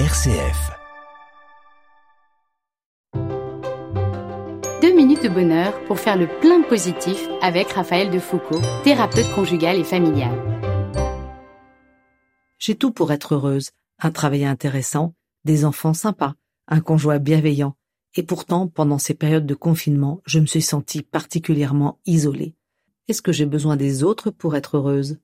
RCF. Deux minutes de bonheur pour faire le plein positif avec Raphaël de Foucault, thérapeute conjugal et familial. J'ai tout pour être heureuse. Un travail intéressant, des enfants sympas, un conjoint bienveillant. Et pourtant, pendant ces périodes de confinement, je me suis sentie particulièrement isolée. Est-ce que j'ai besoin des autres pour être heureuse?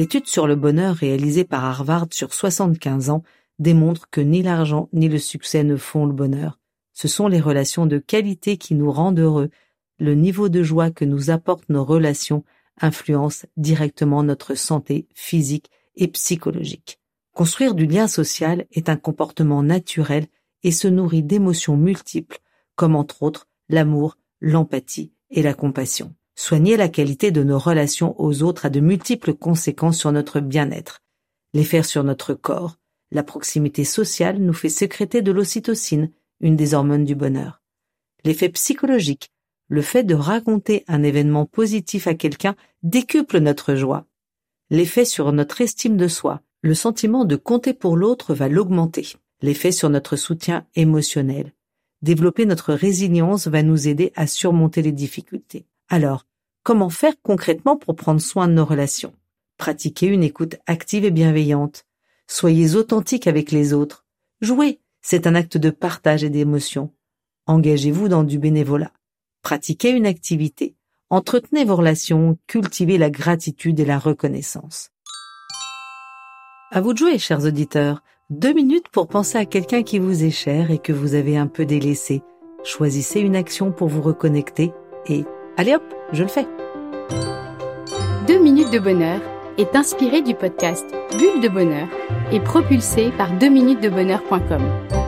L'étude sur le bonheur réalisée par Harvard sur 75 ans démontre que ni l'argent ni le succès ne font le bonheur. Ce sont les relations de qualité qui nous rendent heureux. Le niveau de joie que nous apportent nos relations influence directement notre santé physique et psychologique. Construire du lien social est un comportement naturel et se nourrit d'émotions multiples, comme entre autres l'amour, l'empathie et la compassion. Soigner la qualité de nos relations aux autres a de multiples conséquences sur notre bien-être. L'effet sur notre corps, la proximité sociale nous fait sécréter de l'ocytocine, une des hormones du bonheur. L'effet psychologique, le fait de raconter un événement positif à quelqu'un décuple notre joie. L'effet sur notre estime de soi, le sentiment de compter pour l'autre va l'augmenter. L'effet sur notre soutien émotionnel. Développer notre résilience va nous aider à surmonter les difficultés. Alors, comment faire concrètement pour prendre soin de nos relations? Pratiquez une écoute active et bienveillante. Soyez authentique avec les autres. Jouez, c'est un acte de partage et d'émotion. Engagez-vous dans du bénévolat. Pratiquez une activité. Entretenez vos relations, cultivez la gratitude et la reconnaissance. À vous de jouer, chers auditeurs. Deux minutes pour penser à quelqu'un qui vous est cher et que vous avez un peu délaissé. Choisissez une action pour vous reconnecter et allez hop, je le fais. Deux minutes de bonheur est inspiré du podcast Bulle de bonheur et propulsé par 2minutesdebonheur.com.